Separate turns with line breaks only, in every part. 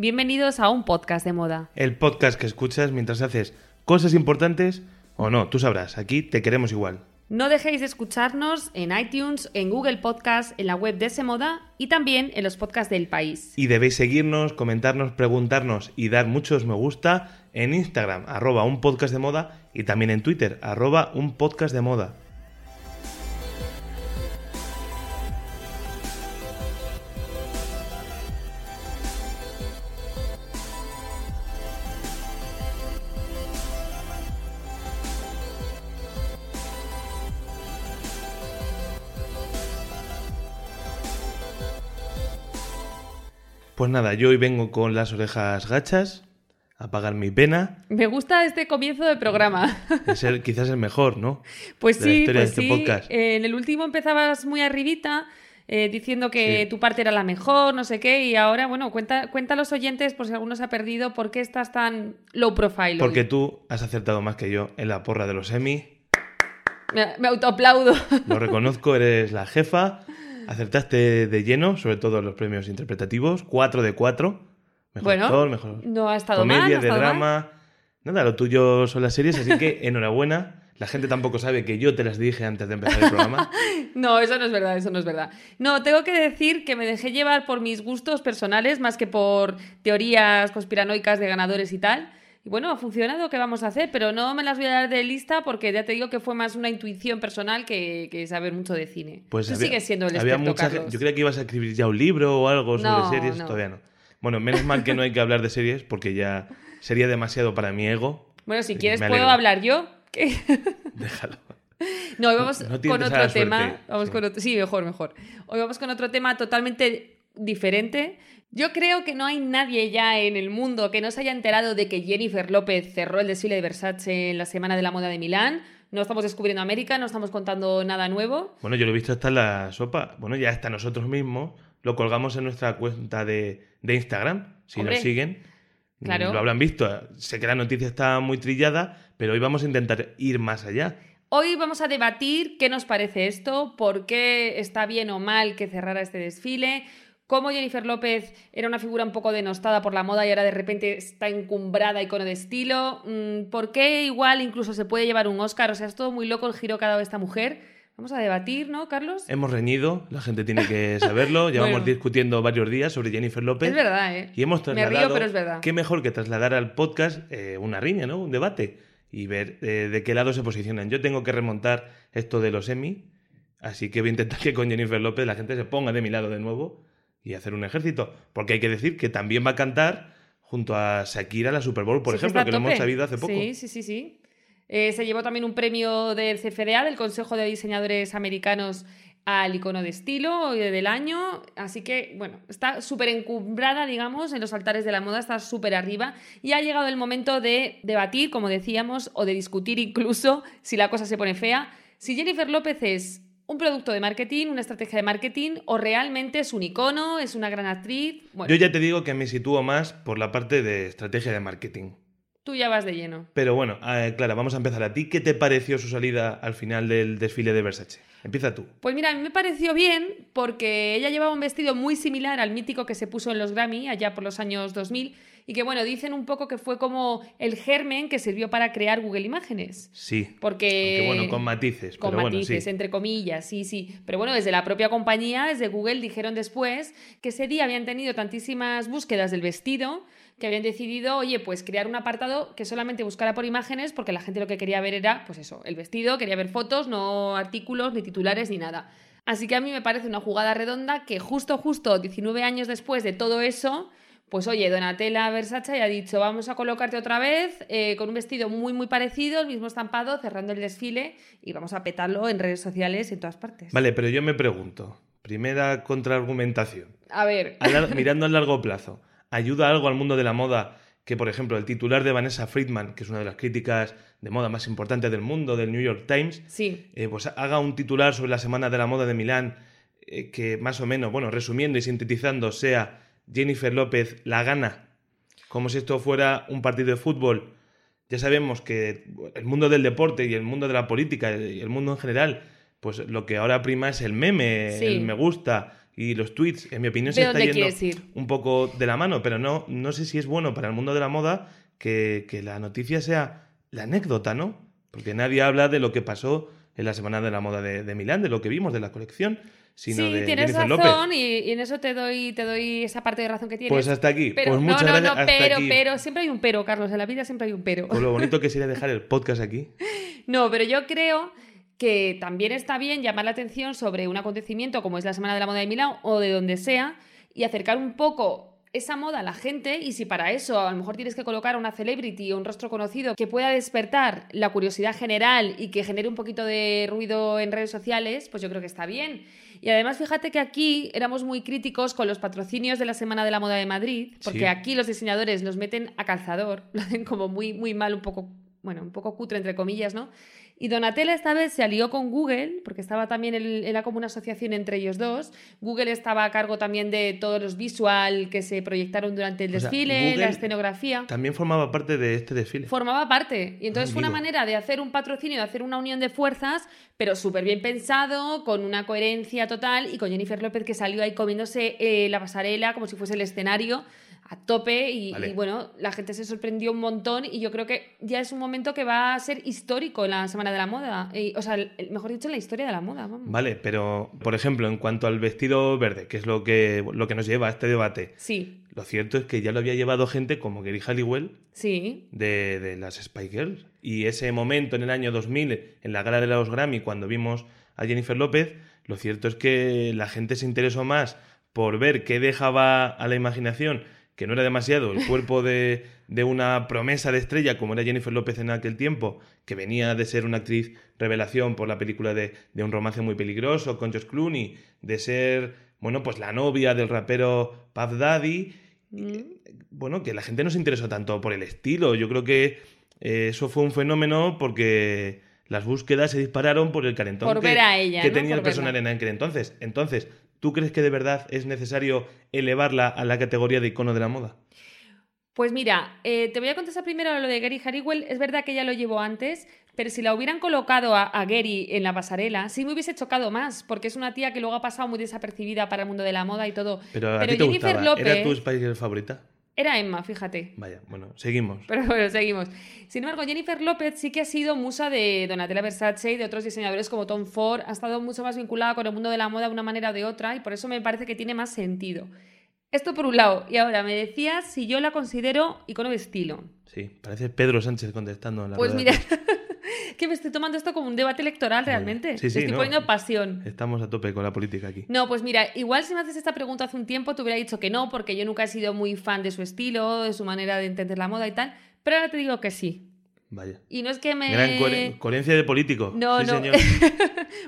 Bienvenidos a un podcast de moda.
El podcast que escuchas mientras haces cosas importantes o no, tú sabrás, aquí te queremos igual.
No dejéis de escucharnos en iTunes, en Google Podcast, en la web de Semoda y también en los podcasts del país.
Y debéis seguirnos, comentarnos, preguntarnos y dar muchos me gusta en Instagram, arroba un podcast de moda, y también en Twitter, arroba un podcast de moda. Pues nada, yo hoy vengo con las orejas gachas a apagar mi pena.
Me gusta este comienzo de programa.
Es el, quizás el mejor, ¿no?
Pues
De la
sí,
historia
pues
de este
sí.
podcast.
Eh, en el último empezabas muy arribita, eh, diciendo que
Sí.
tu parte era la mejor, no sé qué, y ahora, bueno, cuenta, cuenta a los oyentes, por si alguno se ha perdido, por qué estás tan low profile. hoy?
Porque tú has acertado más que yo en la porra de los Emmy.
Me, me autoaplaudo.
Lo reconozco, eres la jefa. Acertaste de lleno, sobre todo los premios interpretativos. 4 de 4. Mejor
Bueno,
actor, mejor
no ha estado
comedia,
mal, no ha
de
estado mal.
drama. Nada, lo tuyo son las series, así que enhorabuena. La gente tampoco sabe que yo te las dije antes de empezar el programa.
No, eso no es verdad, eso no es verdad. No, tengo que decir que me dejé llevar por mis gustos personales más que por teorías conspiranoicas de ganadores y tal. Y bueno, ha funcionado, ¿qué vamos a hacer? Pero no me las voy a dar de lista porque ya te digo que fue más una intuición personal que, que saber mucho de cine.
Pues
Tú
había-
sigues siendo el
había
experto,
mucha
Carlos.
Yo creía que ibas a escribir ya un libro o algo sobre
No,
series.
no.
Todavía no. Bueno, menos mal que no hay que hablar de series porque ya sería demasiado para mi ego.
Bueno, si quieres puedo hablar yo. ¿Qué?
Déjalo.
No, hoy vamos
No
con otro tema. Vamos
sí.
con otro- sí, mejor, mejor. Hoy vamos con otro tema totalmente diferente. Yo creo que no hay nadie ya en el mundo que no se haya enterado de que Jennifer López cerró el desfile de Versace en la Semana de la Moda de Milán. No estamos descubriendo América, no estamos contando nada nuevo.
Bueno, yo lo he visto hasta en la sopa. Bueno, ya hasta nosotros mismos lo colgamos en nuestra cuenta de, de Instagram. Si
Hombre,
nos siguen,
claro.
lo habrán visto. Sé que la noticia está muy trillada, pero hoy vamos a intentar ir más allá.
Hoy vamos a debatir qué nos parece esto, por qué está bien o mal que cerrara este desfile, cómo Jennifer López era una figura un poco denostada por la moda y ahora de repente está encumbrada icono de estilo, mm, por qué igual incluso se puede llevar un Oscar, o sea, es todo muy loco el giro que ha dado esta mujer. Vamos a debatir, ¿no, Carlos?
Hemos reñido, la gente tiene que saberlo. Llevamos
Bueno.
discutiendo varios días sobre Jennifer López.
Es verdad, ¿eh?
Y hemos
Me
trasladado.
río, pero es verdad.
Qué mejor que trasladar al podcast eh, una riña, ¿no? Un debate. Y ver eh, de qué lado se posicionan. Yo tengo que remontar esto de los Emmy. Así que voy a intentar que con Jennifer López la gente se ponga de mi lado de nuevo y hacer un ejército. Porque hay que decir que también va a cantar junto a Shakira la Super Bowl, por
Sí,
ejemplo, que lo hemos sabido hace poco.
Sí, sí, sí, sí. Eh, se llevó también un premio del CFDA, del Consejo de Diseñadores Americanos, al icono de estilo del año. Así que, bueno, está súper encumbrada, digamos, en los altares de la moda, está súper arriba. Y ha llegado el momento de debatir, como decíamos, o de discutir incluso, si la cosa se pone fea, si Jennifer López es un producto de marketing, una estrategia de marketing, o realmente es un icono, es una gran actriz. Bueno,
Yo ya te digo que me sitúo más por la parte de estrategia de marketing.
tú ya vas de lleno.
Pero bueno, eh, Clara, vamos a empezar. ¿A ti qué te pareció su salida al final del desfile de Versace? Empieza tú.
Pues mira, a mí me pareció bien porque ella llevaba un vestido muy similar al mítico que se puso en los Grammy allá por los años 2000 y que bueno, dicen un poco que fue como el germen que sirvió para crear Google Imágenes.
Sí.
Porque...
Aunque bueno, con matices.
Con
pero
matices,
bueno, sí.
entre comillas, sí, sí. Pero bueno, desde la propia compañía, desde Google, dijeron después que ese día habían tenido tantísimas búsquedas del vestido que habían decidido, oye, pues crear un apartado que solamente buscara por imágenes, porque la gente lo que quería ver era, pues eso, el vestido, quería ver fotos, no artículos, ni titulares, ni nada. Así que a mí me parece una jugada redonda que justo, justo 19 años después de todo eso, pues oye, Donatella Versace ha dicho, vamos a colocarte otra vez eh, con un vestido muy, muy parecido, el mismo estampado, cerrando el desfile y vamos a petarlo en redes sociales en todas partes.
Vale, pero yo me pregunto. Primera contraargumentación.
A ver,
A mirando a largo plazo. ayuda algo al mundo de la moda que, por ejemplo, el titular de Vanessa Friedman, que es una de las críticas de moda más importantes del mundo, del New York Times,
Sí.
eh, pues haga un titular sobre la Semana de la Moda de Milán eh, que más o menos, bueno, resumiendo y sintetizando, sea Jennifer López la gana, como si esto fuera un partido de fútbol. Ya sabemos que el mundo del deporte y el mundo de la política y el mundo en general, pues lo que ahora prima es el meme,
Sí.
el me gusta y los tweets. En mi opinión se
¿De
está yendo un poco de la mano, pero no, no sé si es bueno para el mundo de la moda que, que la noticia sea la anécdota, ¿no? Porque nadie habla de lo que pasó en la Semana de la Moda de, de Milán, de lo que vimos de la colección, sino
sí,
de
tienes
Jennifer
razón
López.
y, y en eso te doy, te doy esa parte de razón que tienes.
Pues hasta aquí.
pero,
pues muchas
no, no, no, pero,
aquí.
pero, siempre hay un pero, Carlos, en la vida siempre hay un pero.
Con lo bonito que sería dejar el podcast aquí.
No, pero yo creo que también está bien llamar la atención sobre un acontecimiento como es la Semana de la Moda de Milán o de donde sea y acercar un poco esa moda a la gente y si para eso a lo mejor tienes que colocar a una celebrity o un rostro conocido que pueda despertar la curiosidad general y que genere un poquito de ruido en redes sociales, pues yo creo que está bien. Y además fíjate que aquí éramos muy críticos con los patrocinios de la Semana de la Moda de Madrid, porque
Sí.
aquí los diseñadores los meten a calzador, lo hacen como muy, muy mal, un poco, bueno, un poco cutre entre comillas, ¿no? Y Donatella esta vez se alió con Google, porque estaba también, el- era como una asociación entre ellos dos. Google estaba a cargo también de todos los visual que se proyectaron durante el
O
desfile, la escenografía.
También formaba parte de este desfile.
Formaba parte. Y entonces
Ah,
fue una manera de hacer un patrocinio, de hacer una unión de fuerzas, pero súper bien pensado, con una coherencia total y con Jennifer López que salió ahí comiéndose eh, la pasarela como si fuese el escenario a tope y,
Vale.
y, bueno, la gente se sorprendió un montón y yo creo que ya es un momento que va a ser histórico en la Semana de la Moda. Y, o sea, el- mejor dicho, en la historia de la moda. Vamos.
Vale, pero por ejemplo, en cuanto al vestido verde, que es lo que, lo que nos lleva a este debate,
Sí,
lo cierto es que ya lo había llevado gente como Gary Halliwell
sí.
de, de las Spy Girls. Y ese momento en el año 2000, en la gala de los Grammy, cuando vimos a Jennifer López, lo cierto es que la gente se interesó más por ver qué dejaba a la imaginación, que no era demasiado, el cuerpo de, de una promesa de estrella como era Jennifer López en aquel tiempo, que venía de ser una actriz revelación por la película de, de un romance muy peligroso con George Clooney, de ser, bueno, pues la novia del rapero Puff Daddy,
Mm.
bueno, que la gente no se interesó tanto por el estilo. Yo creo que eh, eso fue un fenómeno porque las búsquedas se dispararon por el calentón
Por
que,
ver a ella,
que
¿no?
tenía
Por
el personal
verla.
en aquel entonces. Entonces, ¿tú crees que de verdad es necesario elevarla a la categoría de icono de la moda?
Pues mira, eh, te voy a contestar primero lo de Gary Harrywell. Es verdad que ya lo llevo antes, pero si la hubieran colocado a, a Gary en la pasarela, sí me hubiese chocado más, porque es una tía que luego ha pasado muy desapercibida para el mundo de la moda y todo.
Pero a ti te
Jennifer
gustaba. ¿Era
López-
tu Spice favorita?
Era Emma, fíjate.
Vaya, bueno, seguimos.
Pero bueno, seguimos. Sin embargo, Jennifer López sí que ha sido musa de Donatella Versace y de otros diseñadores como Tom Ford. Ha estado mucho más vinculada con el mundo de la moda de una manera o de otra y por eso me parece que tiene más sentido. Esto por un lado. Y ahora, me decías si yo la considero icono de estilo.
Sí, parece Pedro Sánchez contestando en la
Pues
rueda
mira. que me estoy tomando esto como un debate electoral realmente.
Sí, sí,
estoy
no.
poniendo pasión.
Estamos a tope con la política aquí.
No, pues mira, igual si me haces esta pregunta hace un tiempo te hubiera dicho que no, porque yo nunca he sido muy fan de su estilo, de su manera de entender la moda y tal, pero ahora te digo que sí.
Vaya.
Y no es que me...
Gran coher- coherencia de político.
No,
sí,
no.
señor.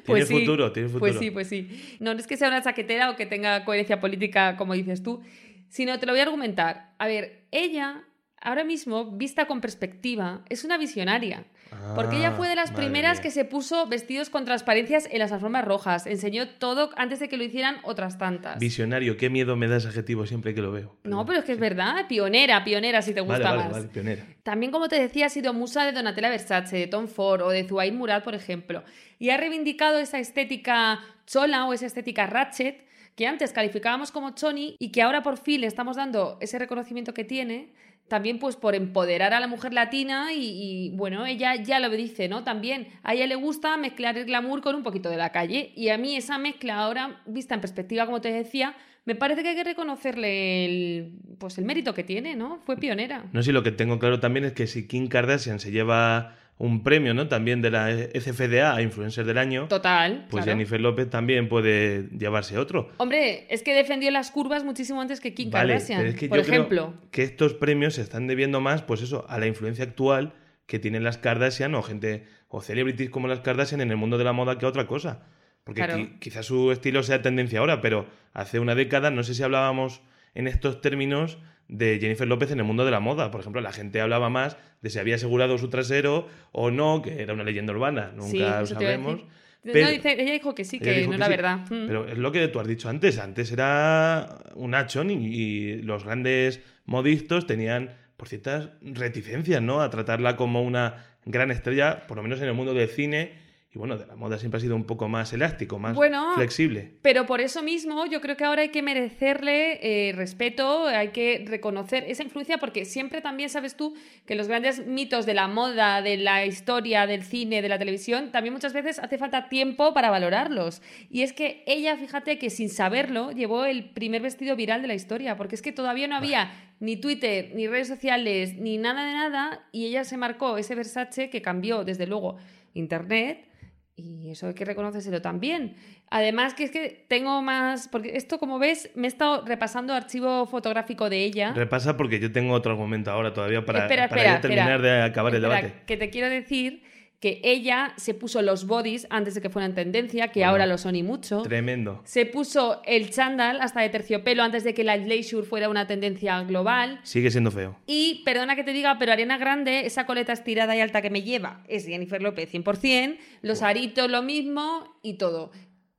Pues
tiene
sí,
futuro, tiene futuro.
Pues sí, pues sí. No, no es que sea una chaquetera o que tenga coherencia política, como dices tú, sino te lo voy a argumentar. A ver, ella, ahora mismo, vista con perspectiva, es una visionaria. Porque ella fue de las
Ah,
primeras
mía.
que se puso vestidos con transparencias en las alfombras rojas. Enseñó todo antes de que lo hicieran otras tantas.
Visionario, qué miedo me da ese adjetivo siempre que lo veo.
No, pero es que es verdad. Pionera, pionera, si te gusta
Vale, vale,
más.
vale, pionera.
También, como te decía, ha sido musa de Donatella Versace, de Tom Ford o de Zuhair Murad, por ejemplo. Y ha reivindicado esa estética chola o esa estética ratchet que antes calificábamos como choni y que ahora por fin le estamos dando ese reconocimiento que tiene. También pues por empoderar a la mujer latina y, bueno, ella ya lo dice, ¿no? También a ella le gusta mezclar el glamour con un poquito de la calle y a mí esa mezcla ahora, vista en perspectiva, como te decía, me parece que hay que reconocerle el, pues el mérito que tiene, ¿no? Fue pionera.
No sé, lo que tengo claro también es que si Kim Kardashian se lleva un premio, ¿no? También de la FCDA a Influencer del Año,
Total.
pues
claro.
Jennifer López también puede llevarse otro.
Hombre, es que defendió las curvas muchísimo antes que Kim
Vale,
Kardashian,
pero es que
por
yo creo
ejemplo.
que estos premios se están debiendo más, pues eso, a la influencia actual que tienen las Kardashian o gente o celebrities como las Kardashian en el mundo de la moda que otra cosa. Porque
Claro.
qui- quizás su estilo sea tendencia ahora, pero hace una década no sé si hablábamos en estos términos de Jennifer López en el mundo de la moda. Por ejemplo, la gente hablaba más de si había asegurado su trasero o no, que era una leyenda urbana. Nunca
Sí,
lo sabemos. Pero-
No, dice- ella dijo que sí, que no
sí.
verdad. Mm.
Pero es lo que tú has dicho antes. Antes era un achón y, y los grandes modistos tenían por ciertas reticencias, ¿no? A tratarla como una gran estrella, por lo menos en el mundo del cine. Y bueno, de la moda siempre ha sido un poco más elástico, más
Bueno,
flexible.
Pero por eso mismo yo creo que ahora hay que merecerle eh, respeto, hay que reconocer esa influencia porque siempre también sabes tú que los grandes mitos de la moda, de la historia, del cine, de la televisión, también muchas veces hace falta tiempo para valorarlos. Y es que ella, fíjate que sin saberlo, llevó el primer vestido viral de la historia, porque es que todavía no había ni Twitter, ni redes sociales, ni nada de nada, y ella se marcó ese Versace que cambió, desde luego, Internet. Y eso hay que reconocérselo también. Además, que es que tengo más. Porque esto, como ves, me he estado repasando archivo fotográfico de ella.
Repasa porque yo tengo otro argumento ahora todavía para,
espera,
para
espera,
ya terminar
espera.
de acabar el debate.
Que te quiero decir que ella se puso los bodies antes de que fueran tendencia, que
Bueno,
ahora lo son y mucho.
Tremendo.
Se puso el chándal hasta de terciopelo antes de que la leisure fuera una tendencia global.
Sigue siendo feo.
Y perdona que te diga, pero Ariana Grande, esa coleta estirada y alta que me lleva, es Jennifer López 100%, los aritos lo mismo y todo.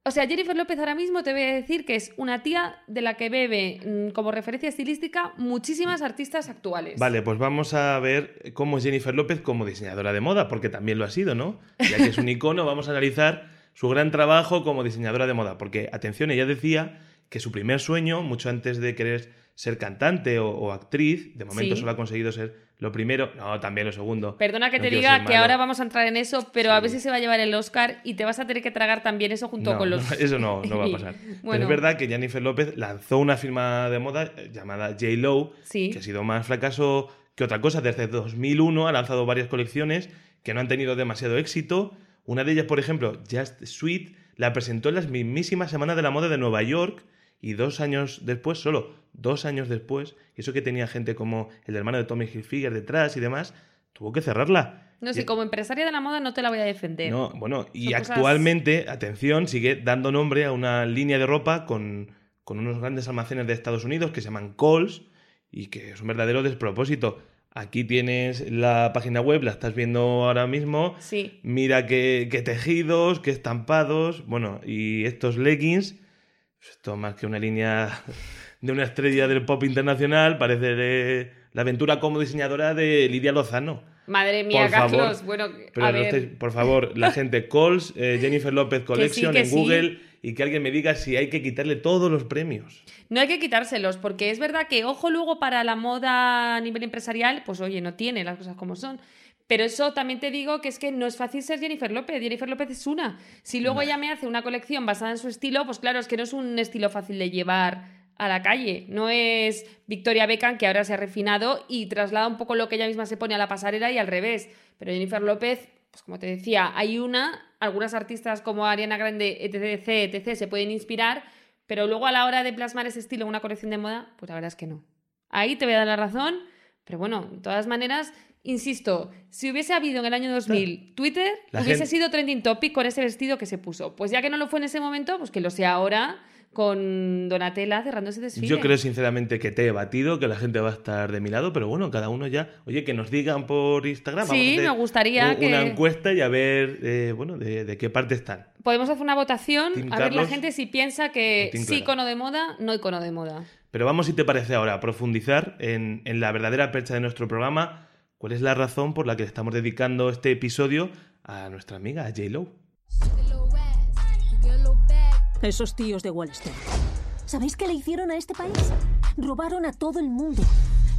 O sea, Jennifer López ahora mismo te voy a decir que es una tía de la que bebe mm, como referencia estilística muchísimas artistas actuales.
Vale, pues vamos a ver cómo es Jennifer López como diseñadora de moda, porque también lo ha sido, ¿no? Ya que es un icono, vamos a analizar su gran trabajo como diseñadora de moda. Porque, atención, ella decía que su primer sueño, mucho antes de querer ser cantante o, o actriz, de momento
Sí.
solo ha conseguido ser lo primero, no, también lo segundo.
Perdona que
No
te diga que ahora vamos a entrar en eso, pero a
Sí.
ver si se va a llevar el Oscar y te vas a tener que tragar también eso junto
No,
con los...
no, eso no, no va a pasar. Pero es verdad que Jennifer López lanzó una firma de moda eh, llamada J-Lo,
Sí.
que ha sido más fracaso que otra cosa. Desde 2001 ha lanzado varias colecciones que no han tenido demasiado éxito. Una de ellas, por ejemplo, Just Sweet, la presentó en las mismísimas Semanas de la Moda de Nueva York y dos años después, solo dos años después, y eso que tenía gente como el hermano de Tommy Hilfiger detrás y demás, tuvo que cerrarla.
No sé, como empresaria de la moda no te la voy a defender.
no, bueno, y
Son cosas-
actualmente, atención, sigue dando nombre a una línea de ropa con, con unos grandes almacenes de Estados Unidos que se llaman Coles y que es un verdadero despropósito. Aquí tienes la página web, la estás viendo ahora mismo.
Sí.
Mira qué, qué tejidos, qué estampados. Bueno, y estos leggings, esto más que una línea de una estrella del pop internacional, parece la aventura como diseñadora de Lidia Lozano.
Madre mía,
Por favor.
Carlos. Bueno,
Pero
a
no
ver...
por favor, la gente, calls, eh, Jennifer López Collection
que
en
sí.
Google y que alguien me diga si hay que quitarle todos los premios.
No hay que quitárselos, porque es verdad que, ojo, luego para la moda a nivel empresarial, pues oye, no tiene las cosas como son. Pero eso también te digo que es que no es fácil ser Jennifer López. Jennifer López es una. Si luego ella me hace una colección basada en su estilo, pues claro, es que no es un estilo fácil de llevar a la calle. No es Victoria Beckham, que ahora se ha refinado y traslada un poco lo que ella misma se pone a la pasarela y al revés. Pero Jennifer López, pues como te decía, hay una, algunas artistas como Ariana Grande, etc, etc, se pueden inspirar, pero luego a la hora de plasmar ese estilo en una colección de moda, pues la verdad es que no. Ahí te voy a dar la razón, pero bueno, de todas maneras, insisto, si hubiese habido en el año 2000 Twitter,
La
hubiese
gente-
sido trending topic con ese vestido que se puso. Pues ya que no lo fue en ese momento, pues que lo sea ahora con Donatella cerrando ese desfile.
Yo creo sinceramente que te he batido, que la gente va a estar de mi lado, pero bueno, cada uno ya. Oye, que nos digan por Instagram.
Sí,
vamos a hacer
me gustaría
un- Una
que-
encuesta y a ver, eh, bueno, de, de qué parte están.
Podemos hacer una votación
Team
a ver la gente si piensa que sí icono de moda, no icono de moda.
Pero vamos, si te parece ahora, a profundizar en, en la verdadera percha de nuestro programa. ¿Cuál es la razón por la que le estamos dedicando este episodio a nuestra amiga, J-Lo?
Esos tíos de Wall Street. ¿Sabéis qué le hicieron a este país? Robaron a todo el mundo.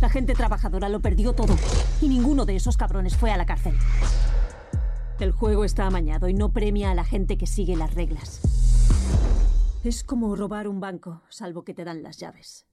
La gente trabajadora lo perdió todo. Y ninguno de esos cabrones fue a la cárcel. El juego está amañado y no premia a la gente que sigue las reglas. Es como robar un banco, salvo que te dan las llaves.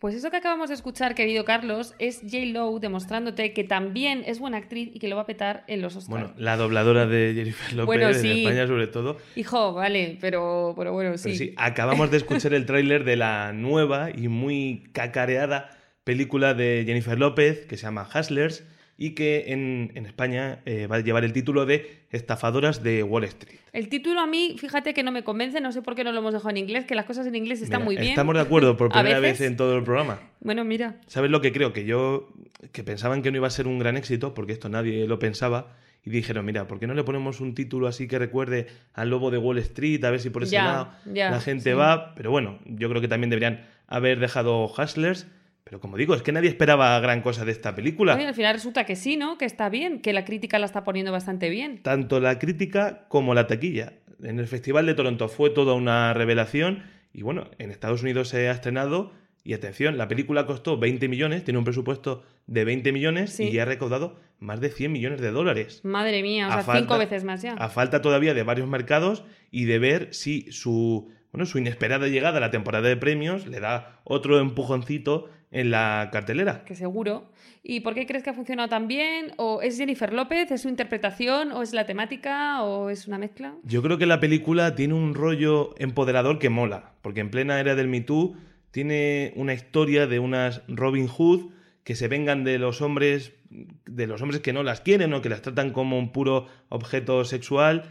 Pues eso que acabamos de escuchar, querido Carlos, es J. Lo demostrándote que también es buena actriz y que lo va a petar en los Oscars.
Bueno, la dobladora de Jennifer López
Bueno,
en
sí.
España sobre todo.
Hijo, vale, pero, pero bueno, sí.
Pero sí, acabamos de escuchar el tráiler de la nueva y muy cacareada película de Jennifer López que se llama Hustlers y que en, en España eh, va a llevar el título de Estafadoras de Wall Street.
El título a mí, fíjate que no me convence, no sé por qué no lo hemos dejado en inglés, que las cosas en inglés están
Mira,
muy bien.
Estamos de acuerdo por primera vez en todo el programa.
Bueno, mira.
¿Sabes lo que creo? Que yo, que pensaban que no iba a ser un gran éxito, porque esto nadie lo pensaba, y dijeron, mira, ¿por qué no le ponemos un título así que recuerde al lobo de Wall Street? A ver si por ese
Ya,
lado
ya,
la gente
sí.
va. Pero bueno, yo creo que también deberían haber dejado Hustlers. Pero como digo, es que nadie esperaba gran cosa de esta película.
Oye, al final resulta que sí, ¿no? Que está bien, que la crítica la está poniendo bastante bien.
Tanto la crítica como la taquilla. En el Festival de Toronto fue toda una revelación. Y bueno, en Estados Unidos se ha estrenado. Y atención, la película costó 20 millones, tiene un presupuesto de 20 millones
Sí.
y ya ha recaudado más de 100 millones de dólares.
Madre mía, o
A
sea,
falta-
cinco veces más ya.
A falta todavía de varios mercados y de ver si su, bueno, su inesperada llegada a la temporada de premios le da otro empujoncito en la cartelera.
Que seguro. ¿Y por qué crees que ha funcionado tan bien? ¿O es Jennifer López? ¿Es su interpretación? ¿O es la temática? ¿O es una mezcla?
Yo creo que la película tiene un rollo empoderador que mola, porque en plena era del Me Too tiene una historia de unas Robin Hood que se vengan de los hombres de los hombres que no las quieren o que las tratan como un puro objeto sexual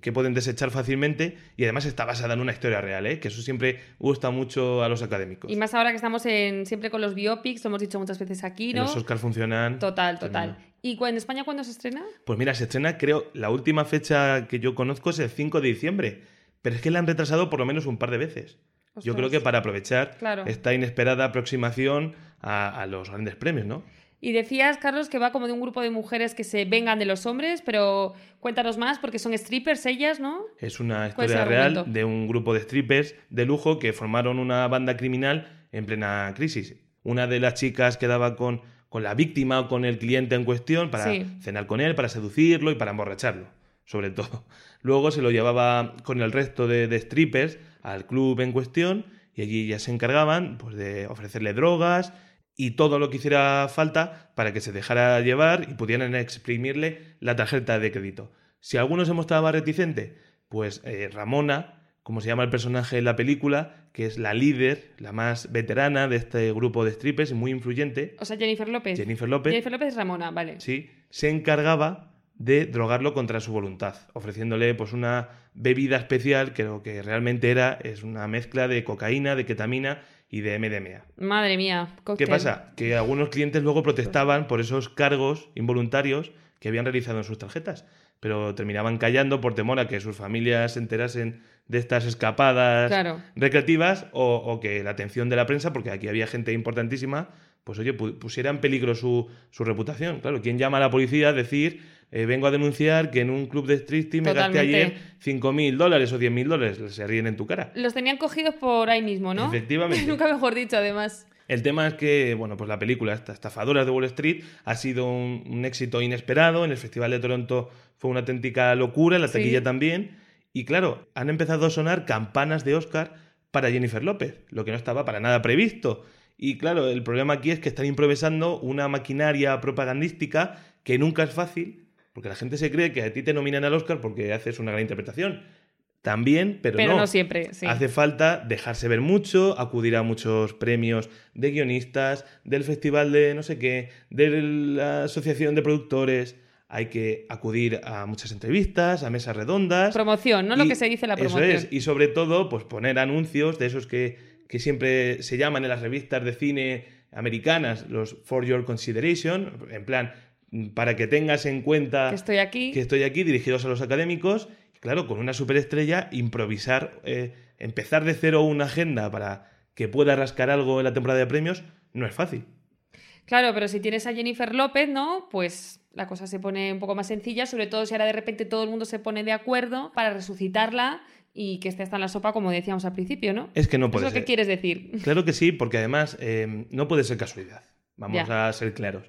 que pueden desechar fácilmente y además está basada en una historia real, ¿eh? que eso siempre gusta mucho a los académicos.
Y más ahora que estamos en, siempre con los biopics, lo hemos dicho muchas veces aquí, ¿no?
los Oscar funcionan.
Total, total. ¿Y en España cuándo se estrena?
Pues mira, se estrena, creo, la última fecha que yo conozco es el 5 de diciembre. Pero es que la han retrasado por lo menos un par de veces. Yo creo que para aprovechar
Claro.
esta inesperada aproximación a, a los grandes premios, ¿no?
Y decías, Carlos, que va como de un grupo de mujeres que se vengan de los hombres, pero cuéntanos más, porque son strippers ellas, ¿no?
Es una
¿Cuál es el
historia real de un grupo de strippers de lujo que formaron una banda criminal en plena crisis. Una de las chicas quedaba con, con la víctima o con el cliente en cuestión para
Sí.
cenar con él, para seducirlo y para emborracharlo, sobre todo. Luego se lo llevaba con el resto de, de strippers al club en cuestión y allí ya se encargaban pues, de ofrecerle drogas y todo lo que hiciera falta para que se dejara llevar y pudieran exprimirle la tarjeta de crédito. Si alguno se mostraba reticente, pues eh, Ramona, como se llama el personaje en la película, que es la líder, la más veterana de este grupo de strippers y muy influyente,
O sea, Jennifer López.
Jennifer López,
Jennifer López es Ramona, vale.
sí, se encargaba de drogarlo contra su voluntad, ofreciéndole pues una bebida especial que lo que realmente era es una mezcla de cocaína, de ketamina y de MDMA.
Madre mía.
¿Qué pasa? Que algunos clientes luego protestaban por esos cargos involuntarios que habían realizado en sus tarjetas, pero terminaban callando por temor a que sus familias se enterasen de estas escapadas
Claro.
recreativas o, o que la atención de la prensa, porque aquí había gente importantísima, pues oye, pu- pusiera en peligro su, su reputación. Claro, ¿quién llama a la policía a decir, eh, vengo a denunciar que en un club de striptease me gasté ayer 5.000 dólares o 10.000 dólares? Se ríen en tu cara.
Los tenían cogidos por ahí mismo, ¿no?
Efectivamente.
Nunca mejor dicho, además.
El tema es que, bueno, pues la película, esta Estafadoras de Wall Street, ha sido un, un éxito inesperado. En el Festival de Toronto fue una auténtica locura, en la
Sí.
taquilla también. Y claro, han empezado a sonar campanas de Oscar para Jennifer López, lo que no estaba para nada previsto. Y claro, el problema aquí es que están improvisando una maquinaria propagandística que nunca es fácil, porque la gente se cree que a ti te nominan al Oscar porque haces una gran interpretación. También, pero,
Pero no siempre, sí.
Hace falta dejarse ver mucho, acudir a muchos premios de guionistas, del festival de no sé qué, de la asociación de productores. Hay que acudir a muchas entrevistas, a mesas redondas.
Promoción, ¿no? Lo que se dice la
Eso
promoción.
es, y sobre todo, pues poner anuncios de esos que, que siempre se llaman en las revistas de cine americanas, los For Your Consideration, en plan, para que tengas en cuenta
Que estoy aquí.
que estoy aquí, dirigidos a los académicos. Claro, con una superestrella, improvisar, eh, empezar de cero una agenda para que pueda rascar algo en la temporada de premios, no es fácil.
Claro, pero si tienes a Jennifer López, ¿no? Pues la cosa se pone un poco más sencilla, sobre todo si ahora de repente todo el mundo se pone de acuerdo para resucitarla y que esté hasta en la sopa, como decíamos al principio, ¿no?
Es que no
Eso
puede
es lo que
ser.
quieres decir.
Claro que sí, porque además eh, no puede ser casualidad. Vamos
Ya.
a ser claros.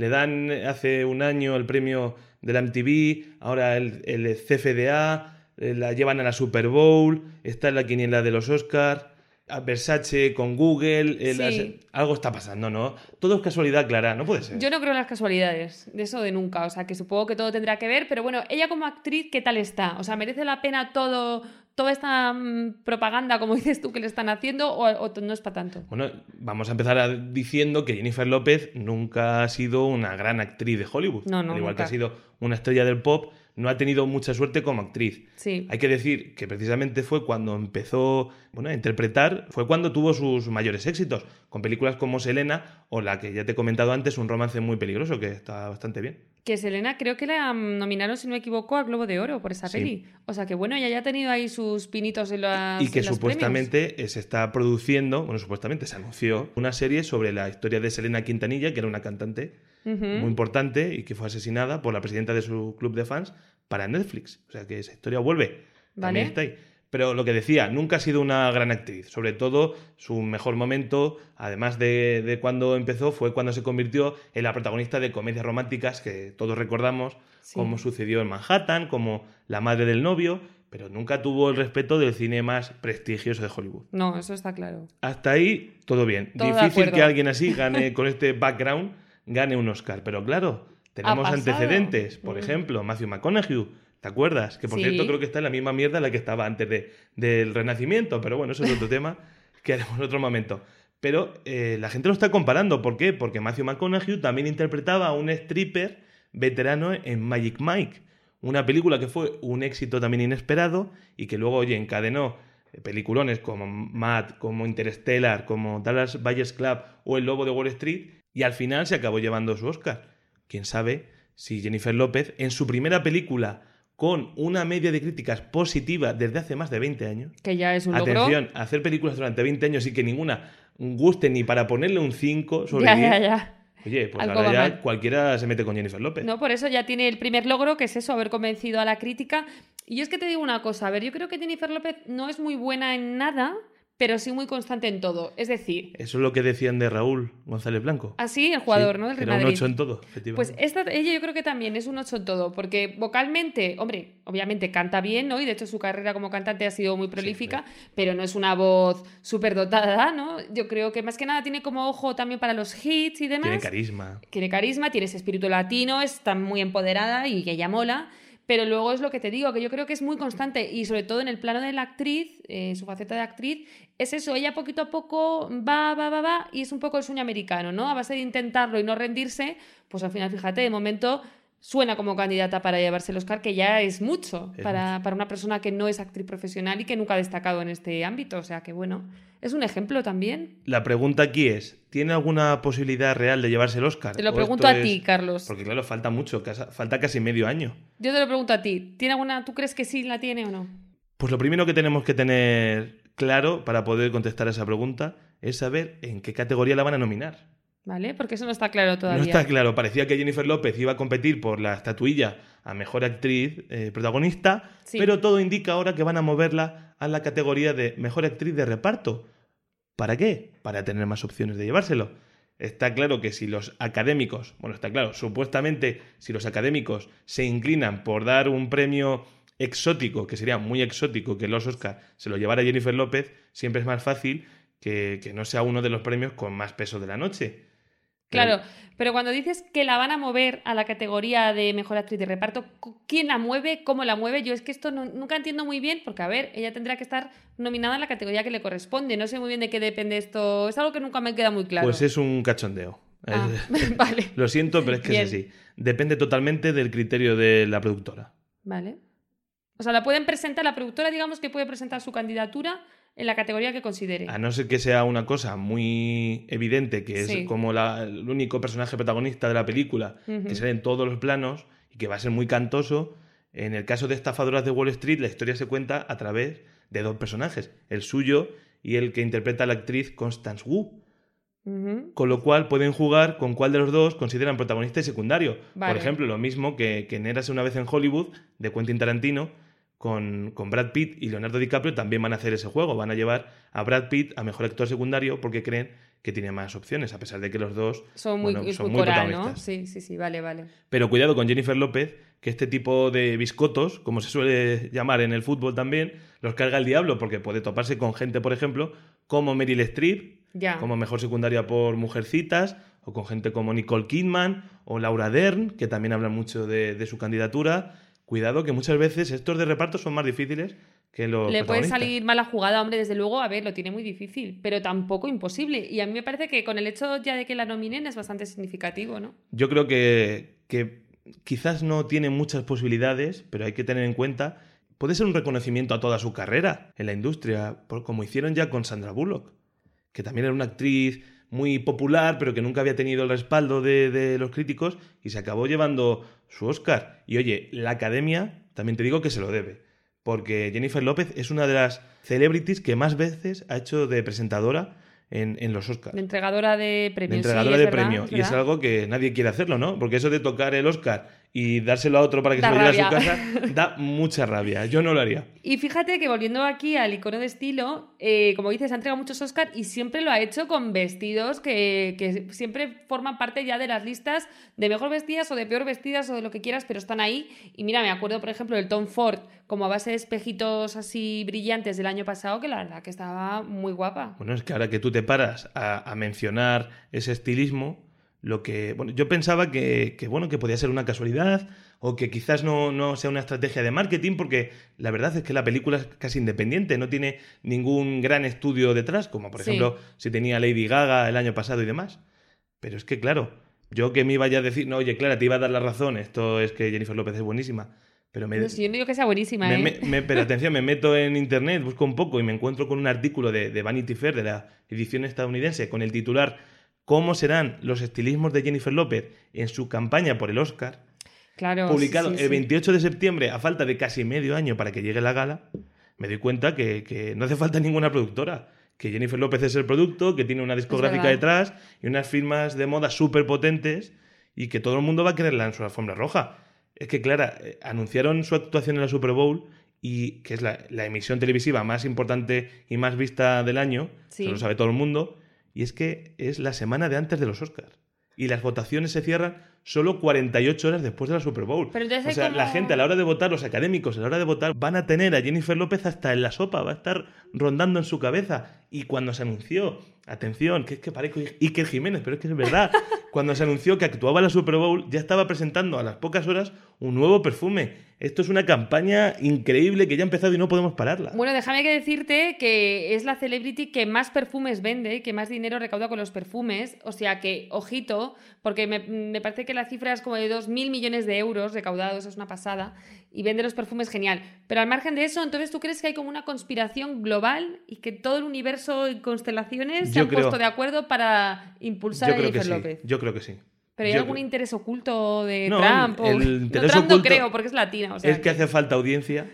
Le dan eh, hace un año el premio de la MTV, ahora el, el CFDA, eh, la llevan a la Super Bowl, está en la quiniela de los Oscars, a Versace con Google, eh, las- algo está pasando, ¿no? Todo es casualidad, Clara, no puede ser.
Yo no creo en las casualidades, de eso de nunca, o sea, que supongo que todo tendrá que ver, pero bueno, ella como actriz, ¿qué tal está? O sea, ¿merece la pena todo, toda esta mm, propaganda, como dices tú, que le están haciendo o, o no es para tanto?
Bueno, vamos a empezar a- diciendo que Jennifer López nunca ha sido una gran actriz de Hollywood.
No, no,
Al igual
nunca.
que ha sido una estrella del pop, no ha tenido mucha suerte como actriz.
Sí.
Hay que decir que precisamente fue cuando empezó bueno, a interpretar, fue cuando tuvo sus mayores éxitos, con películas como Selena o la que ya te he comentado antes, Un romance muy peligroso, que está bastante bien.
Que Selena creo que la nominaron, si no me equivoco, a Globo de Oro por esa
Sí.
peli. O sea que bueno, ella ya ha tenido ahí sus pinitos en las
y que
en los
supuestamente se está produciendo, bueno, supuestamente se anunció una serie sobre la historia de Selena Quintanilla, que era una cantante
Ujú.
muy importante y que fue asesinada por la presidenta de su club de fans para Netflix. O sea que esa historia vuelve.
Vale.
está ahí. Pero lo que decía, nunca ha sido una gran actriz. Sobre todo, su mejor momento, además de, de cuando empezó, fue cuando se convirtió en la protagonista de comedias románticas que todos recordamos,
Sí.
como sucedió en Manhattan, como La madre del novio, pero nunca tuvo el respeto del cine más prestigioso de Hollywood.
No, eso está claro.
Hasta ahí, todo bien.
Todo
Difícil que alguien así gane con este background, gane un Oscar. Pero claro, tenemos antecedentes. Por
Mm.
ejemplo, Matthew McConaughey. ¿Te acuerdas? Que por
Sí.
cierto creo que está en la misma mierda en la que estaba antes de, del Renacimiento. Pero bueno, eso es otro tema que haremos en otro momento. Pero eh, la gente lo está comparando. ¿Por qué? Porque Matthew McConaughey también interpretaba a un stripper veterano en Magic Mike. Una película que fue un éxito también inesperado y que luego, oye, encadenó peliculones como Mad, como Interstellar, como Dallas Buyers Club o El Lobo de Wall Street y al final se acabó llevando su Oscar. Quién sabe si Jennifer López en su primera película con una media de críticas positiva desde hace más de 20 años.
Que ya es un logro.
Atención, hacer películas durante 20 años y que ninguna guste ni para ponerle un 5 sobre
Ya,
10.
ya, ya.
Oye, pues
Algo
ahora ya
mal.
cualquiera se mete con Jennifer López.
No, por eso ya tiene el primer logro, que es eso, haber convencido a la crítica. Y es que te digo una cosa, a ver, yo creo que Jennifer López no es muy buena en nada, pero sí muy constante en todo. Es decir,
Eso es lo que decían de Raúl González Blanco.
así el jugador,
Sí,
¿no? Del Real
un
Madrid.
8 en todo,
Pues
efectivamente.
esta, ella yo creo que también es un 8 en todo, porque vocalmente, hombre, obviamente canta bien, ¿no? Y de hecho su carrera como cantante ha sido muy prolífica, pero no es una voz súper dotada, ¿no? Yo creo que más que nada tiene como ojo también para los hits y demás.
Tiene carisma.
tiene carisma, tiene ese espíritu latino, está muy empoderada y ella mola. Pero luego es lo que te digo, que yo creo que es muy constante y sobre todo en el plano de la actriz, eh, su faceta de actriz, es eso, ella poquito a poco va, va, va, va y es un poco el sueño americano, ¿no? A base de intentarlo y no rendirse, pues al final, fíjate, de momento suena como candidata para llevarse el Oscar, que ya es mucho
Es
para, para una persona que no es actriz profesional y que nunca ha destacado en este ámbito. O sea que bueno, es un ejemplo también.
La pregunta aquí es, ¿tiene alguna posibilidad real de llevarse el Oscar?
Te lo
¿O
pregunto a
es-
ti, Carlos.
Porque claro, falta mucho, falta casi medio año.
Yo te lo pregunto a ti. ¿Tiene alguna, ¿Tú crees que sí la tiene o no?
Pues lo primero que tenemos que tener claro para poder contestar a esa pregunta es saber en qué categoría la van a nominar.
¿Vale? Porque eso no está claro todavía.
No está claro, parecía que Jennifer López iba a competir por la estatuilla a mejor actriz eh, protagonista,
Sí.
pero todo indica ahora que van a moverla a la categoría de mejor actriz de reparto. ¿Para qué? Para tener más opciones de llevárselo. Está claro que si los académicos, bueno, está claro, supuestamente si los académicos se inclinan por dar un premio exótico, que sería muy exótico que los Oscar se lo llevara Jennifer López, siempre es más fácil que, que no sea uno de los premios con más peso de la noche.
Claro, pero cuando dices que la van a mover a la categoría de mejor actriz de reparto, ¿quién la mueve? ¿Cómo la mueve? Yo es que esto no- nunca entiendo muy bien, porque a ver, ella tendrá que estar nominada en la categoría que le corresponde. No sé muy bien de qué depende esto. Es algo que nunca me queda muy claro.
Pues es un cachondeo.
Ah, vale,
Lo siento, pero es que
Bien.
es así. Depende totalmente del criterio de la productora.
vale. O sea, la pueden presentar, la productora, digamos que puede presentar su candidatura en la categoría que considere.
A no ser que sea una cosa muy evidente, que es como la- el único personaje protagonista de la película, que sale en todos los planos y que va a ser muy cantoso. En el caso de Estafadoras de Wall Street, la historia se cuenta a través de dos personajes, el suyo y el que interpreta a la actriz Constance Wu. Con lo cual pueden jugar con cuál de los dos consideran protagonista y secundario.
Vale.
Por ejemplo, lo mismo que, que en Érase una vez en Hollywood, de Quentin Tarantino, con, con Brad Pitt y Leonardo DiCaprio también van a hacer ese juego. Van a llevar a Brad Pitt a mejor actor secundario porque creen que tiene más opciones, a pesar de que los dos
Son muy,
bueno, son
muy
muy
coral, ¿no? Sí, sí, sí, vale, vale.
Pero cuidado con Jennifer López, que este tipo de biscotos, como se suele llamar en el fútbol también, los carga el diablo porque puede toparse con gente, por ejemplo, como Meryl Streep,
Ya.
como mejor secundaria por Mujercitas, o con gente como Nicole Kidman o Laura Dern, que también hablan mucho de, de su candidatura. Cuidado que muchas veces estos de reparto son más difíciles que los
Le puede salir mala jugada, hombre, desde luego, a ver, lo tiene muy difícil, pero tampoco imposible. Y a mí me parece que con el hecho ya de que la nominen es bastante significativo, ¿no?
Yo creo que, que quizás no tiene muchas posibilidades, pero hay que tener en cuenta, puede ser un reconocimiento a toda su carrera en la industria, como hicieron ya con Sandra Bullock, que también era una actriz muy popular, pero que nunca había tenido el respaldo de, de los críticos y se acabó llevando su Oscar. Y oye, la academia, también te digo que se lo debe, porque Jennifer López es una de las celebrities que más veces ha hecho de presentadora en, en los Oscars.
De entregadora de premios.
entregadora de
verdad,
premio.
es
y es algo que nadie quiere hacerlo, ¿no? Porque eso de tocar el Oscar y dárselo a otro para que
Da
se lo lleve a su casa da mucha rabia. Yo no lo haría.
Y fíjate que volviendo aquí al icono de estilo, eh, como dices, ha entregado muchos Oscar y siempre lo ha hecho con vestidos que, que siempre forman parte ya de las listas de mejor vestidas o de peor vestidas o de lo que quieras, pero están ahí. Y mira, me acuerdo, por ejemplo, del Tom Ford como a base de espejitos así brillantes del año pasado, que la verdad que estaba muy guapa.
Bueno, es que ahora que tú te paras a, a mencionar ese estilismo, lo que. Bueno, yo pensaba que, que, bueno, que podía ser una casualidad o que quizás no, no sea una estrategia de marketing, porque la verdad es que la película es casi independiente, no tiene ningún gran estudio detrás, como por
Sí.
ejemplo si tenía Lady Gaga el año pasado y demás. Pero es que, claro, yo que me iba ya a decir, no, oye, Clara, te iba a dar la razón, esto es que Jennifer López es buenísima. Pero me,
No yo no digo que sea buenísima,
me-
¿eh?
me- pero atención, me meto en internet, busco un poco y me encuentro con un artículo de, de Vanity Fair, de la edición estadounidense, con el titular ¿Cómo serán los estilismos de Jennifer López en su campaña por el Oscar?
Claro.
publicado
sí, sí,
el
sí.
28 de septiembre, a falta de casi medio año para que llegue la gala, me doy cuenta que, que no hace falta ninguna productora. Que Jennifer López es el producto, que tiene una discográfica detrás y unas firmas de moda súper potentes y que todo el mundo va a quererla en su alfombra roja. Es que, Clara, eh, anunciaron su actuación en la Super Bowl y que es la, la emisión televisiva más importante y más vista del año,
Sí.
eso lo sabe todo el mundo, y es que es la semana de antes de los Oscars. Y las votaciones se cierran solo 48 horas después de la Super Bowl.
Pero
o sea, la gente a la hora de votar, los académicos a la hora de votar, van a tener a Jennifer López hasta en la sopa, va a estar rondando en su cabeza. Y cuando se anunció, atención, que es que parezco Iker Jiménez, pero es que es verdad, cuando se anunció que actuaba la Super Bowl, ya estaba presentando a las pocas horas un nuevo perfume. Esto es una campaña increíble que ya ha empezado y no podemos pararla.
Bueno, déjame que decirte que es la celebrity que más perfumes vende, que más dinero recauda con los perfumes. O sea que, ojito, porque me, me parece que la cifra es como de 2.000 millones de euros recaudados, es una pasada. Y vende los perfumes genial. Pero al margen de eso, entonces tú crees que hay como una conspiración global y que todo el universo y constelaciones se han
creo-
puesto de acuerdo para impulsar
Yo
a Jennifer
sí.
López.
Yo creo que sí.
Pero hay
Yo
algún interés oculto de
No,
Trump. o-
el
No, Trump no creo, porque es latina. O sea
es que hace falta audiencia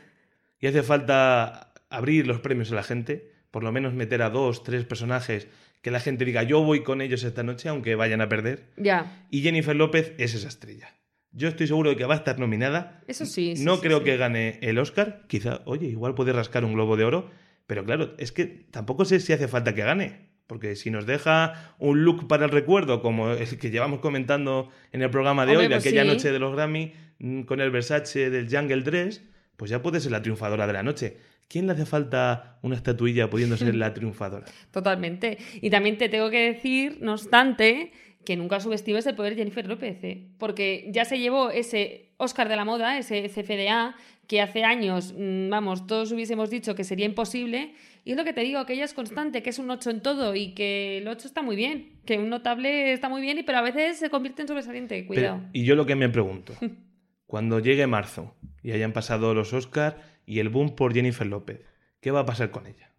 y hace falta abrir los premios a la gente, por lo menos meter a dos, tres personajes que la gente diga yo voy con ellos esta noche, aunque vayan a perder.
Ya.
Y Jennifer López es esa estrella. Yo estoy seguro de que va a estar nominada.
Eso sí, sí,
no
sí,
creo
sí.
que gane el Oscar. Quizá, oye, igual puede rascar un globo de oro. Pero claro, es que tampoco sé si hace falta que gane. Porque si nos deja un look para el recuerdo, como el que llevamos comentando en el programa de
Hombre,
hoy, de
pues
aquella
sí.
noche de los Grammy, mm, con el Versace del Jungle Dress, pues ya puede ser la triunfadora de la noche. ¿Quién le hace falta una estatuilla pudiendo ser la triunfadora?
Totalmente. Y también te tengo que decir, no obstante, que nunca subestimes el poder de Jennifer López, ¿eh? porque ya se llevó ese Oscar de la moda, ese CFDA, que hace años, mm, vamos, todos hubiésemos dicho que sería imposible. Y es lo que te digo, que ella es constante, que es un 8 en todo y que el 8 está muy bien, que un notable está muy bien, y pero a veces se convierte en sobresaliente.
Pero-
Cuidado.
y yo lo que me pregunto, cuando llegue marzo y hayan pasado los Oscars y el boom por Jennifer López, ¿qué va a pasar con ella?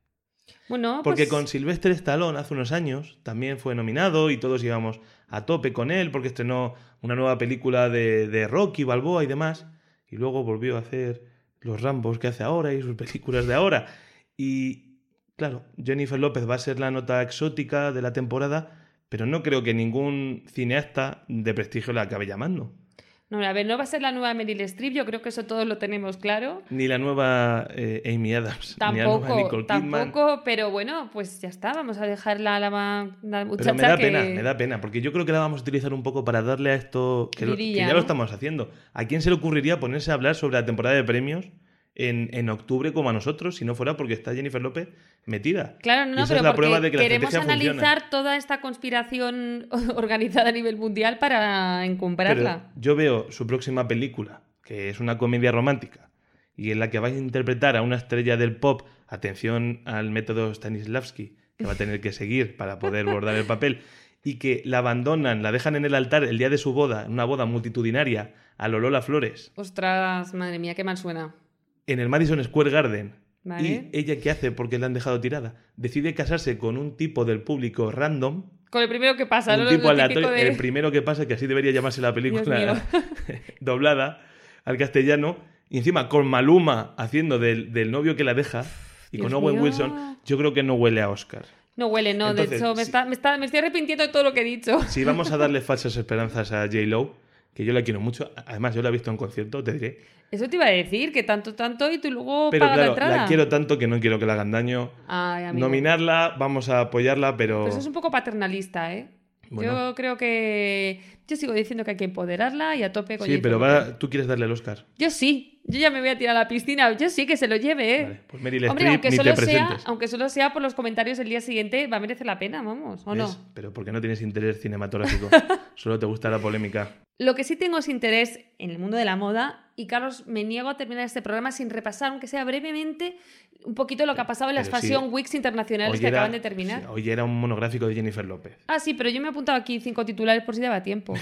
Bueno,
Porque
pues,
con Sylvester Stallone hace unos años también fue nominado y todos íbamos a tope con él porque estrenó una nueva película de, de Rocky, Balboa y demás. Y luego volvió a hacer los Rambos que hace ahora y sus películas de ahora. Y claro, Jennifer López va a ser la nota exótica de la temporada, pero no creo que ningún cineasta de prestigio la acabe llamando.
No, a ver, no va a ser la nueva Meryl Streep, yo creo que eso todos lo tenemos claro.
Ni la nueva eh, Amy Adams, ni la nueva
Tampoco,
Nicole
tampoco, pero bueno, pues ya está, vamos a dejarla a la, la muchacha
Pero me da
que...
pena, me da pena, porque yo creo que la vamos a utilizar un poco para darle a esto, que, lo- que ya
¿no?
lo estamos haciendo. ¿A quién se le ocurriría ponerse a hablar sobre la temporada de premios en, en octubre como a nosotros, si no fuera porque está Jennifer López metida?
Claro, no, no, pero
es la
porque
prueba de que
queremos analizar
funciona.
toda esta conspiración organizada a nivel mundial para
Pero
encumbrarla.
yo veo su próxima película, que es una comedia romántica, y en la que va a interpretar a una estrella del pop, atención al método Stanislavski, que va a tener que seguir para poder bordar el papel, y que la abandonan, la dejan en el altar el día de su boda, una boda multitudinaria, a Lola Flores,
Ostras, madre mía, qué mal suena.
En el Madison Square Garden.
Vale.
Y ella, ¿qué hace? Porque la han dejado tirada. Decide casarse con un tipo del público random,
Con el primero que pasa,
un
¿no?
tipo aleatorio,
de-
el primero que pasa, que así debería llamarse la película doblada al castellano, y encima con Maluma haciendo del, del novio que la deja, y con Owen
mío.
Wilson, yo creo que no huele a Oscar.
No huele, no. de
Entonces,
hecho, me, está, me, está- me estoy arrepintiendo de todo lo que he dicho.
Si vamos a darle falsas esperanzas a J. Que yo la quiero mucho, además yo la he visto en concierto, te diré,
Eso te iba a decir, que tanto, tanto, y tú luego
pero
pagas
claro,
la entrada.
la quiero tanto que no quiero que le hagan daño.
Ay.
Nominarla, vamos a apoyarla, pero...
Pero eso es un poco paternalista, ¿eh?
Bueno.
Yo creo que. Yo sigo diciendo que hay que empoderarla y a tope con
Sí, pero va- tú quieres darle el Oscar.
Yo sí. Yo ya me voy a tirar a la piscina. Yo sí que se lo lleve, ¿eh?
Vale, pues Meryl
Hombre,
Streep,
aunque
ni
solo,
te
sea,
presentes.
aunque solo sea por los comentarios el día siguiente, va a merecer la pena, vamos, ¿o
¿Ves?
no?
Pero porque no tienes interés cinematográfico. Solo te gusta la polémica.
Lo que sí tengo es interés en el mundo de la moda y Carlos, me niego a terminar este programa sin repasar, aunque sea brevemente, un poquito lo que ha pasado en las
Pero sí.
Fashion Weeks internacionales que
era-
acaban de terminar.
sí, hoy era un monográfico de Jennifer López.
Ah, sí, pero yo me he apuntado aquí cinco titulares por si daba tiempo.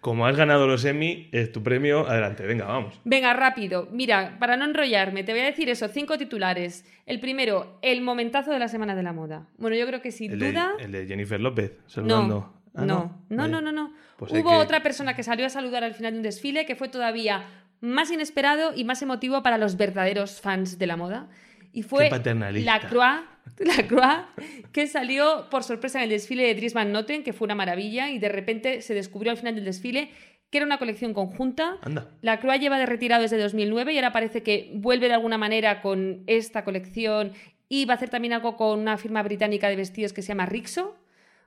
Como has ganado los Emmy, es tu premio. Adelante, venga, vamos.
Venga, rápido. Mira, para no enrollarme, te voy a decir eso, cinco titulares. El primero, el momentazo de la Semana de la Moda. Bueno, yo creo que sin
El de,
duda...
el de Jennifer López,
No,
saludando. Ah,
no, no,
Vale.
no, no, no.
Pues
Hubo
que-
otra persona que salió a saludar al final de un desfile que fue todavía más inesperado y más emotivo para los verdaderos fans de la moda. Y fue la Croix, la Croix, que salió por sorpresa en el desfile de Dries Van Noten, que fue una maravilla, y de repente se descubrió al final del desfile que era una colección conjunta.
Anda.
La Croix lleva de retirado desde 2009 y ahora parece que vuelve de alguna manera con esta colección y va a hacer también algo con una firma británica de vestidos que se llama Rixo.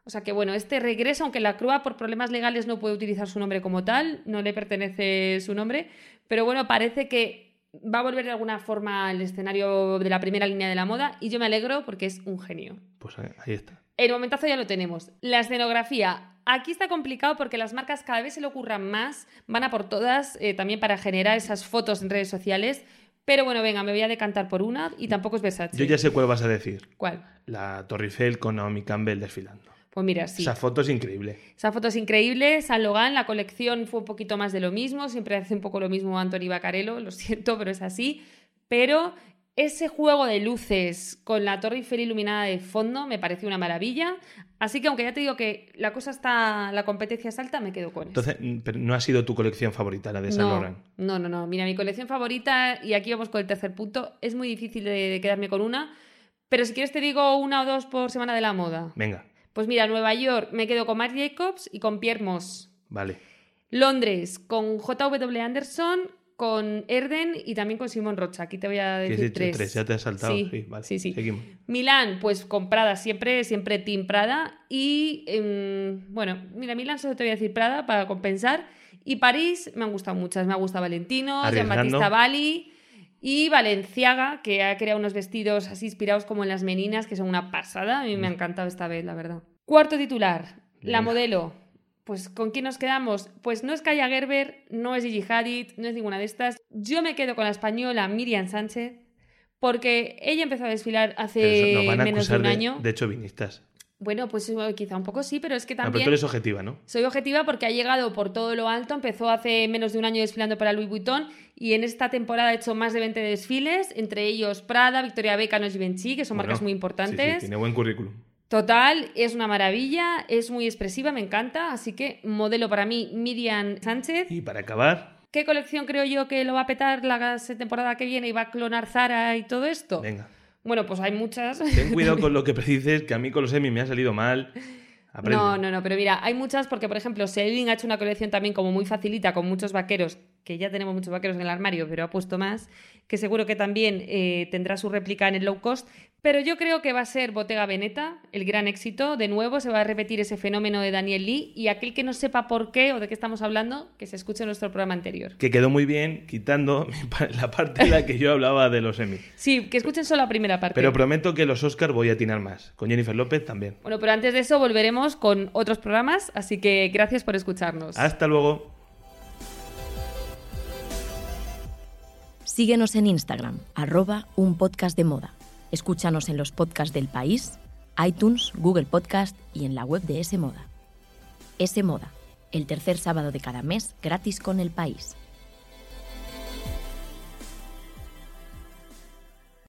O sea que bueno, este regreso, aunque la Croix por problemas legales no puede utilizar su nombre como tal, no le pertenece su nombre, pero bueno, parece que va a volver de alguna forma al escenario de la primera línea de la moda y yo me alegro porque es un genio.
Pues ahí está.
El momentazo ya lo tenemos. La escenografía. Aquí está complicado porque las marcas cada vez se le ocurran más, van a por todas, eh, también para generar esas fotos en redes sociales. Pero bueno, venga, me voy a decantar por una y tampoco es Versace.
Yo ya sé cuál vas a decir.
¿Cuál?
La Torre Eiffel con Naomi Campbell desfilando.
Pues mira, sí.
Esa foto es increíble.
Esa foto es increíble. San Logan, la colección fue un poquito más de lo mismo. Siempre hace un poco lo mismo Anthony Bacarello, lo siento, pero es así. Pero ese juego de luces con la Torre Eiffel iluminada de fondo me pareció una maravilla. Así que aunque ya te digo que la cosa está, la competencia es alta, me quedo con eso.
Entonces, mm, pero no ha sido tu colección favorita, la de Saint
no,
Laurent.
no, no, no. Mira, mi colección favorita, y aquí vamos con el tercer punto, es muy difícil de, de quedarme con una. Pero si quieres te digo una o dos por semana de la moda.
Venga,
Pues mira, Nueva York me quedo con Marc Jacobs y con Pierre Moss.
vale.
Londres con JW Anderson, con Erden y también con Simon Rocha. Aquí te voy a
¿Qué has
decir tres.
Tres, ya te has saltado.
Sí,
Sí, vale.
sí, sí.
Seguimos.
Milán, pues con Prada, siempre, siempre Team Prada. Y em, bueno, mira, Milán solo te voy a decir Prada para compensar. Y París me han gustado muchas. Me ha gustado Valentino. Giambattista Bali y Valenciaga, que ha creado unos vestidos así inspirados como en las meninas, que son una pasada. A mí me ha encantado esta vez, la verdad. Cuarto titular, la modelo. Pues ¿con quién nos quedamos? Pues no es Kaya Gerber, no es Gigi Hadid, no es ninguna de estas. Yo me quedo con la española Miriam Sánchez, porque ella empezó a desfilar hace
eso nos van a
menos de un
de,
año.
de chauvinistas.
Bueno, pues eh, quizá un poco sí, pero es que
No, pero
también
tú eres objetiva, ¿no?
soy objetiva porque ha llegado por todo lo alto, empezó hace menos de un año desfilando para Louis Vuitton y en esta temporada ha hecho más de 20 desfiles, entre ellos Prada, Victoria Beckham Givenchy, que son
Bueno,
marcas muy
sí, sí,
importantes.
tiene buen currículum.
Total, es una maravilla, es muy expresiva, me encanta, así que modelo para mí Miriam Sánchez.
Y para acabar,
¿Qué colección creo yo que lo va a petar la temporada que viene y va a clonar Zara y todo esto?
venga.
Bueno, pues hay muchas.
Ten cuidado con lo que predices, que a mí con los Emmy me ha salido mal. Aprende.
No, no, no, pero mira, hay muchas porque, por ejemplo, Celine ha hecho una colección también como muy facilita con muchos vaqueros, que ya tenemos muchos vaqueros en el armario, pero ha puesto más, que seguro que también eh, tendrá su réplica en el low cost. Pero yo creo que va a ser Bottega Veneta, el gran éxito. De nuevo se va a repetir ese fenómeno de Daniel Lee y aquel que no sepa por qué o de qué estamos hablando, que se escuche nuestro programa anterior.
Que quedó muy bien quitando la parte en la que yo hablaba de los Emmy.
Sí, que escuchen solo la primera parte.
Pero prometo que los Oscar voy a atinar más. Con Jennifer López también.
Bueno, pero antes de eso volveremos con otros programas, así que gracias por escucharnos.
Hasta luego.
Síguenos en Instagram, arroba un podcast de moda. Escúchanos en los podcasts del país, iTunes, Google Podcast y en la web de S Moda. S Moda, el tercer sábado de cada mes gratis con el país.